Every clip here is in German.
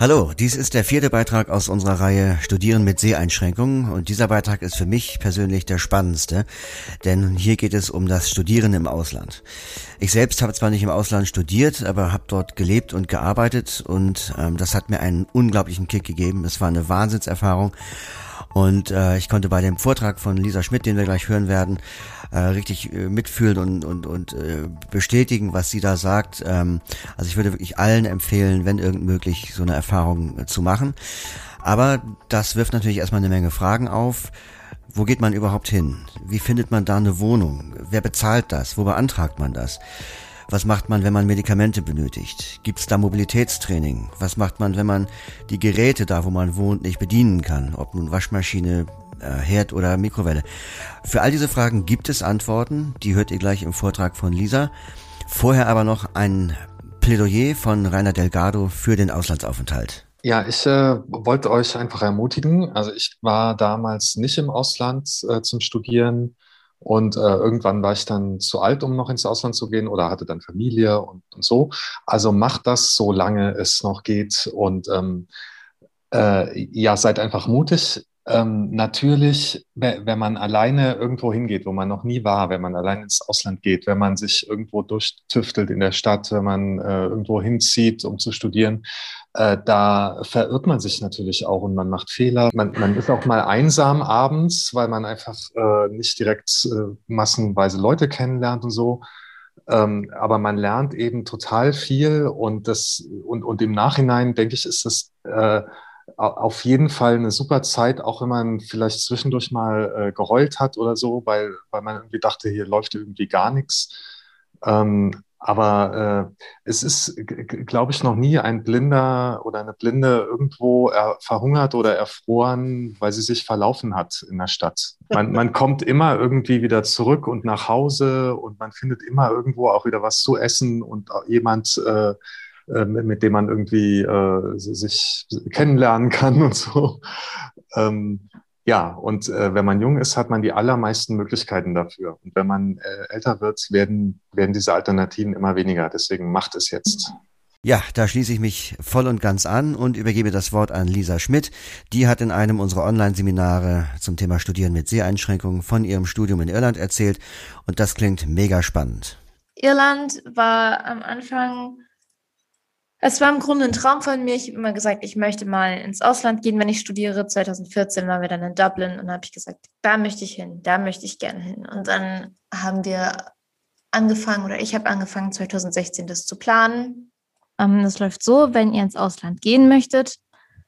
Hallo, dies ist der vierte Beitrag aus unserer Reihe Studieren mit Seheinschränkungen und dieser Beitrag ist für mich persönlich der spannendste, denn hier geht es um das Studieren im Ausland. Ich selbst habe zwar nicht im Ausland studiert, aber habe dort gelebt und gearbeitet und ähm, das hat mir einen unglaublichen Kick gegeben. Es war eine Wahnsinnserfahrung und äh, ich konnte bei dem Vortrag von Lisa Schmidt, den wir gleich hören werden, äh, richtig äh, mitfühlen und, und, und äh, bestätigen, was sie da sagt. Ähm, also ich würde wirklich allen empfehlen, wenn irgend möglich, so eine Erfahrung äh, zu machen. Aber das wirft natürlich erstmal eine Menge Fragen auf. Wo geht man überhaupt hin? Wie findet man da eine Wohnung? Wer bezahlt das? Wo beantragt man das? Was macht man, wenn man Medikamente benötigt? Gibt es da Mobilitätstraining? Was macht man, wenn man die Geräte da, wo man wohnt, nicht bedienen kann? Ob nun Waschmaschine, äh, Herd oder Mikrowelle? Für all diese Fragen gibt es Antworten. Die hört ihr gleich im Vortrag von Lisa. Vorher aber noch ein Plädoyer von Rainer Delgado für den Auslandsaufenthalt. Ja, ich äh, wollte euch einfach ermutigen. Also ich war damals nicht im Ausland äh, zum Studieren und äh, irgendwann war ich dann zu alt, um noch ins Ausland zu gehen oder hatte dann Familie und, und so. Also macht das, solange es noch geht. Und ähm, äh, ja, seid einfach mutig. Ähm, natürlich, wenn man alleine irgendwo hingeht, wo man noch nie war, wenn man allein ins Ausland geht, wenn man sich irgendwo durchtüftelt in der Stadt, wenn man äh, irgendwo hinzieht, um zu studieren, äh, da verirrt man sich natürlich auch und man macht Fehler. Man, man ist auch mal einsam abends, weil man einfach äh, nicht direkt äh, massenweise Leute kennenlernt und so. Ähm, aber man lernt eben total viel und das und, und im Nachhinein denke ich, ist das äh, auf jeden Fall eine super Zeit, auch wenn man vielleicht zwischendurch mal äh, geheult hat oder so, weil, weil man irgendwie dachte, hier läuft irgendwie gar nichts. Ähm, aber äh, es ist, glaube ich, noch nie ein Blinder oder eine Blinde irgendwo verhungert oder erfroren, weil sie sich verlaufen hat in der Stadt. Man, man kommt immer irgendwie wieder zurück und nach Hause und man findet immer irgendwo auch wieder was zu essen und jemand, äh, äh, mit dem man irgendwie äh, sich kennenlernen kann und so. Ähm, ja, und äh, wenn man jung ist, hat man die allermeisten Möglichkeiten dafür. Und wenn man äh, älter wird, werden, werden diese Alternativen immer weniger. Deswegen macht es jetzt. Ja, da schließe ich mich voll und ganz an und übergebe das Wort an Lisa Schmidt. Die hat in einem unserer Online-Seminare zum Thema Studieren mit Seheinschränkungen von ihrem Studium in Irland erzählt. Und das klingt mega spannend. Irland war am Anfang es war im Grunde ein Traum von mir. Ich habe immer gesagt, ich möchte mal ins Ausland gehen, wenn ich studiere. 2014 waren wir dann in Dublin und habe ich gesagt, da möchte ich hin, da möchte ich gerne hin. Und dann haben wir angefangen oder ich habe angefangen 2016 das zu planen. Ähm, das läuft so, wenn ihr ins Ausland gehen möchtet,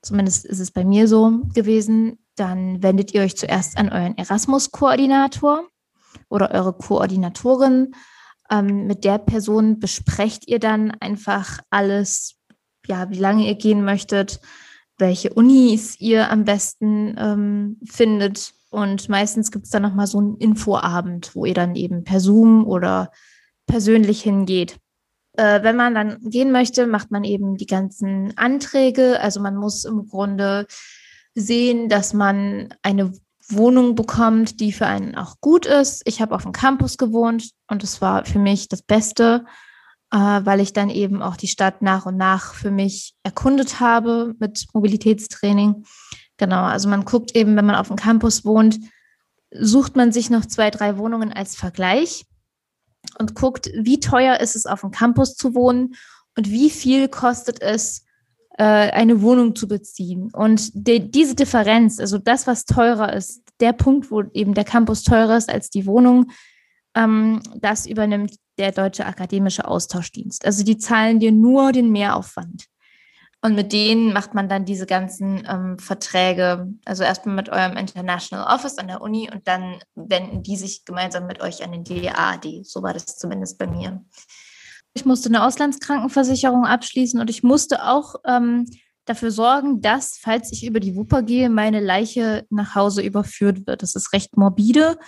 zumindest ist es bei mir so gewesen, dann wendet ihr euch zuerst an euren Erasmus-Koordinator oder eure Koordinatorin ähm, mit der Person besprecht ihr dann einfach alles, ja, wie lange ihr gehen möchtet, welche Unis ihr am besten ähm, findet. Und meistens gibt es dann nochmal so einen Infoabend, wo ihr dann eben per Zoom oder persönlich hingeht. Äh, wenn man dann gehen möchte, macht man eben die ganzen Anträge. Also man muss im Grunde sehen, dass man eine Wohnung bekommt, die für einen auch gut ist. Ich habe auf dem Campus gewohnt und es war für mich das Beste, äh, weil ich dann eben auch die Stadt nach und nach für mich erkundet habe mit Mobilitätstraining. Genau, also man guckt eben, wenn man auf dem Campus wohnt, sucht man sich noch zwei, drei Wohnungen als Vergleich und guckt, wie teuer ist es auf dem Campus zu wohnen und wie viel kostet es eine Wohnung zu beziehen. Und de, diese Differenz, also das, was teurer ist, der Punkt, wo eben der Campus teurer ist als die Wohnung, ähm, das übernimmt der Deutsche Akademische Austauschdienst. Also die zahlen dir nur den Mehraufwand. Und mit denen macht man dann diese ganzen ähm, Verträge, also erstmal mit eurem International Office an der Uni und dann wenden die sich gemeinsam mit euch an den DAAD. So war das zumindest bei mir. Ich musste eine Auslandskrankenversicherung abschließen und ich musste auch ähm, dafür sorgen, dass, falls ich über die Wupper gehe, meine Leiche nach Hause überführt wird. Das ist recht morbide,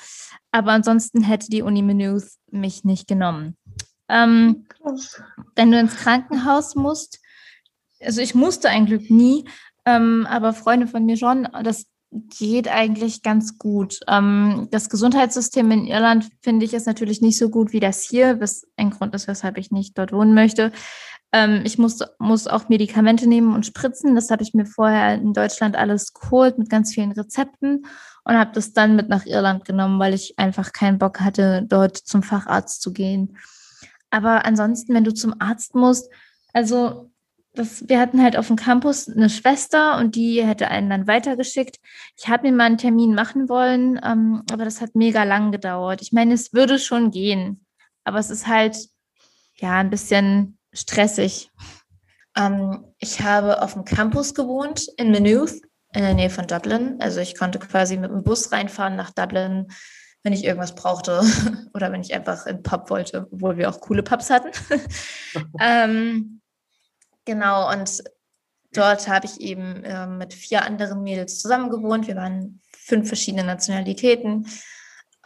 aber ansonsten hätte die Uni Maynooth mich nicht genommen. Ähm, wenn du ins Krankenhaus musst, also ich musste ein Glück nie, ähm, aber Freunde von mir schon, das geht eigentlich ganz gut. Ähm, das Gesundheitssystem in Irland finde ich ist natürlich nicht so gut wie das hier, was ein Grund ist, weshalb ich nicht dort wohnen möchte. Ähm, ich musste, muss auch Medikamente nehmen und spritzen. Das habe ich mir vorher in Deutschland alles geholt mit ganz vielen Rezepten und habe das dann mit nach Irland genommen, weil ich einfach keinen Bock hatte, dort zum Facharzt zu gehen. Aber ansonsten, wenn du zum Arzt musst, also das, wir hatten halt auf dem Campus eine Schwester und die hätte einen dann weitergeschickt. Ich habe mir mal einen Termin machen wollen, ähm, aber das hat mega lang gedauert. Ich meine, es würde schon gehen, aber es ist halt ja ein bisschen stressig. Ähm, ich habe auf dem Campus gewohnt in Maynooth in der Nähe von Dublin. Also ich konnte quasi mit dem Bus reinfahren nach Dublin, wenn ich irgendwas brauchte oder wenn ich einfach in Pub wollte, obwohl wir auch coole Pubs hatten. ähm, Genau, und dort habe ich eben äh, mit vier anderen Mädels zusammen gewohnt. Wir waren fünf verschiedene Nationalitäten.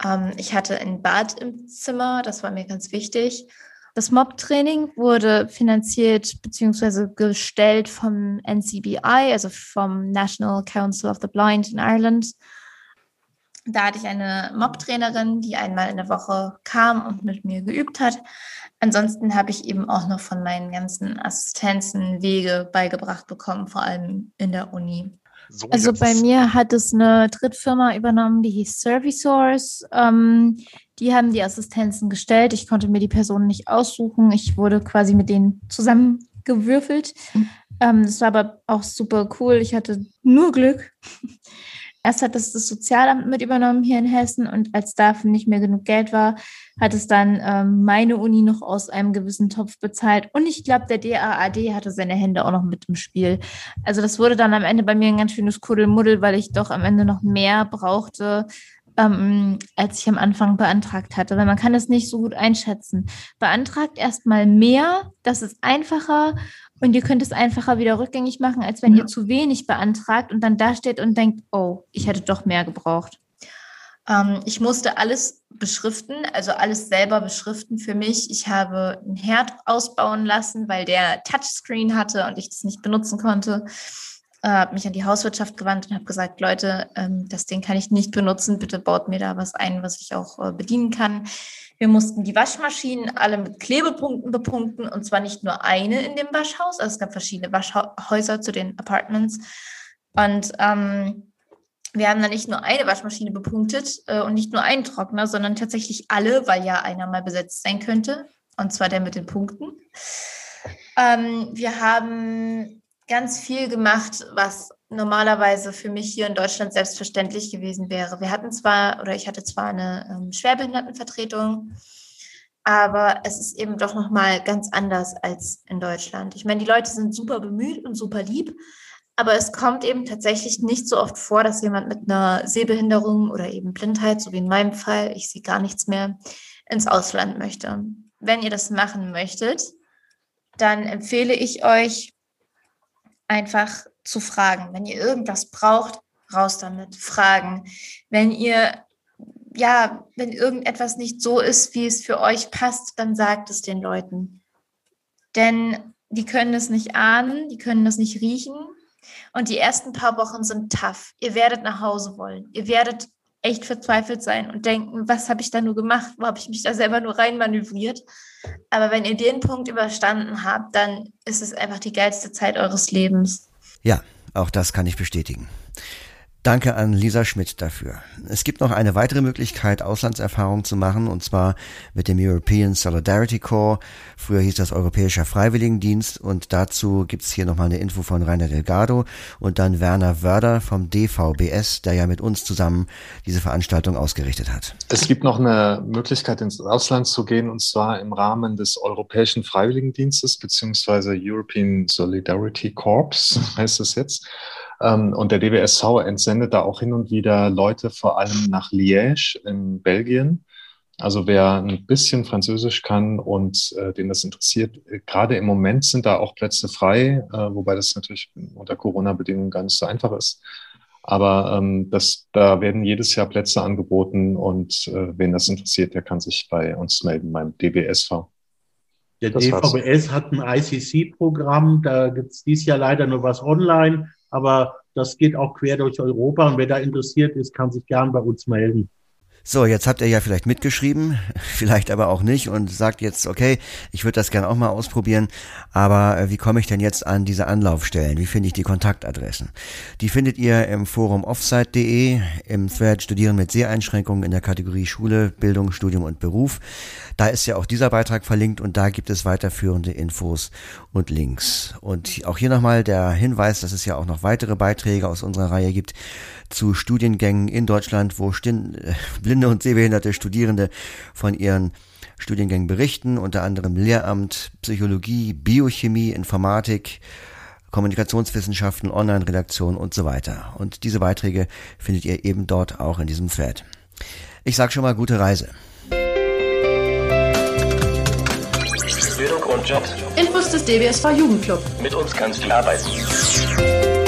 Ähm, ich hatte ein Bad im Zimmer, das war mir ganz wichtig. Das Mob-Training wurde finanziert bzw. gestellt vom NCBI, also vom National Council of the Blind in Ireland. Da hatte ich eine Mob-Trainerin, die einmal in der Woche kam und mit mir geübt hat. Ansonsten habe ich eben auch noch von meinen ganzen Assistenzen Wege beigebracht bekommen, vor allem in der Uni. So, also bei mir hat es eine Drittfirma übernommen, die hieß Servisource. Ähm, die haben die Assistenzen gestellt. Ich konnte mir die Personen nicht aussuchen. Ich wurde quasi mit denen zusammengewürfelt. Mhm. Ähm, das war aber auch super cool. Ich hatte nur Glück. Erst hat es das Sozialamt mit übernommen hier in Hessen und als dafür nicht mehr genug Geld war, hat es dann ähm, meine Uni noch aus einem gewissen Topf bezahlt. Und ich glaube, der DAAD hatte seine Hände auch noch mit im Spiel. Also das wurde dann am Ende bei mir ein ganz schönes Kuddelmuddel, weil ich doch am Ende noch mehr brauchte, ähm, als ich am Anfang beantragt hatte, weil man kann es nicht so gut einschätzen. Beantragt erstmal mehr, das ist einfacher und ihr könnt es einfacher wieder rückgängig machen, als wenn ja. ihr zu wenig beantragt und dann da steht und denkt, oh, ich hätte doch mehr gebraucht. Ähm, ich musste alles beschriften, also alles selber beschriften für mich. Ich habe einen Herd ausbauen lassen, weil der Touchscreen hatte und ich das nicht benutzen konnte. Äh, habe mich an die Hauswirtschaft gewandt und habe gesagt, Leute, ähm, das Ding kann ich nicht benutzen. Bitte baut mir da was ein, was ich auch äh, bedienen kann. Wir mussten die Waschmaschinen alle mit Klebepunkten bepunkten und zwar nicht nur eine in dem Waschhaus, also es gab verschiedene Waschhäuser zu den Apartments. Und ähm, wir haben dann nicht nur eine Waschmaschine bepunktet äh, und nicht nur einen Trockner, sondern tatsächlich alle, weil ja einer mal besetzt sein könnte. Und zwar der mit den Punkten. Ähm, wir haben ganz viel gemacht, was normalerweise für mich hier in Deutschland selbstverständlich gewesen wäre. Wir hatten zwar, oder ich hatte zwar eine ähm, Schwerbehindertenvertretung, aber es ist eben doch nochmal ganz anders als in Deutschland. Ich meine, die Leute sind super bemüht und super lieb, aber es kommt eben tatsächlich nicht so oft vor, dass jemand mit einer Sehbehinderung oder eben Blindheit, so wie in meinem Fall, ich sehe gar nichts mehr, ins Ausland möchte. Wenn ihr das machen möchtet, dann empfehle ich euch einfach zu fragen. Wenn ihr irgendwas braucht, raus damit, fragen. Wenn ihr, ja, wenn irgendetwas nicht so ist, wie es für euch passt, dann sagt es den Leuten. Denn die können es nicht ahnen, die können das nicht riechen. Und die ersten paar Wochen sind tough. Ihr werdet nach Hause wollen. Ihr werdet echt verzweifelt sein und denken, was habe ich da nur gemacht? Wo habe ich mich da selber nur reinmanövriert? Aber wenn ihr den Punkt überstanden habt, dann ist es einfach die geilste Zeit eures Lebens. Ja, auch das kann ich bestätigen. Danke an Lisa Schmidt dafür. Es gibt noch eine weitere Möglichkeit, Auslandserfahrung zu machen, und zwar mit dem European Solidarity Corps. Früher hieß das Europäischer Freiwilligendienst und dazu gibt's hier nochmal eine Info von Rainer Delgado und dann Werner Wörder vom DVBS, der ja mit uns zusammen diese Veranstaltung ausgerichtet hat. Es gibt noch eine Möglichkeit, ins Ausland zu gehen, und zwar im Rahmen des Europäischen Freiwilligendienstes beziehungsweise European Solidarity Corps heißt es jetzt. Ähm, und der DWSV entsendet da auch hin und wieder Leute vor allem nach Liège in Belgien. Also wer ein bisschen Französisch kann und äh, den das interessiert, äh, gerade im Moment sind da auch Plätze frei, äh, wobei das natürlich unter Corona-Bedingungen gar nicht so einfach ist. Aber ähm, das, da werden jedes Jahr Plätze angeboten und äh, wen das interessiert, der kann sich bei uns melden, beim DBSV. Der das DVBS war's. hat ein ICC-Programm, da gibt es dieses Jahr leider nur was online aber das geht auch quer durch Europa und wer da interessiert ist, kann sich gern bei uns melden. So, jetzt habt ihr ja vielleicht mitgeschrieben, vielleicht aber auch nicht und sagt jetzt, okay, ich würde das gerne auch mal ausprobieren, aber äh, wie komme ich denn jetzt an diese Anlaufstellen? Wie finde ich die Kontaktadressen? Die findet ihr im Forum offsite.de, im Thread Studieren mit Seheinschränkungen in der Kategorie Schule, Bildung, Studium und Beruf. Da ist ja auch dieser Beitrag verlinkt und da gibt es weiterführende Infos und Links. Und auch hier nochmal der Hinweis, dass es ja auch noch weitere Beiträge aus unserer Reihe gibt zu Studiengängen in Deutschland, wo äh, blinde und sehbehinderte Studierende von ihren Studiengängen berichten, unter anderem Lehramt, Psychologie, Biochemie, Informatik, Kommunikationswissenschaften, Online-Redaktion und so weiter. Und diese Beiträge findet ihr eben dort auch in diesem Thread. Ich sage schon mal gute Reise. Bildung und Jobs. Infos des DBSV Jugendclub. Mit uns kannst du arbeiten.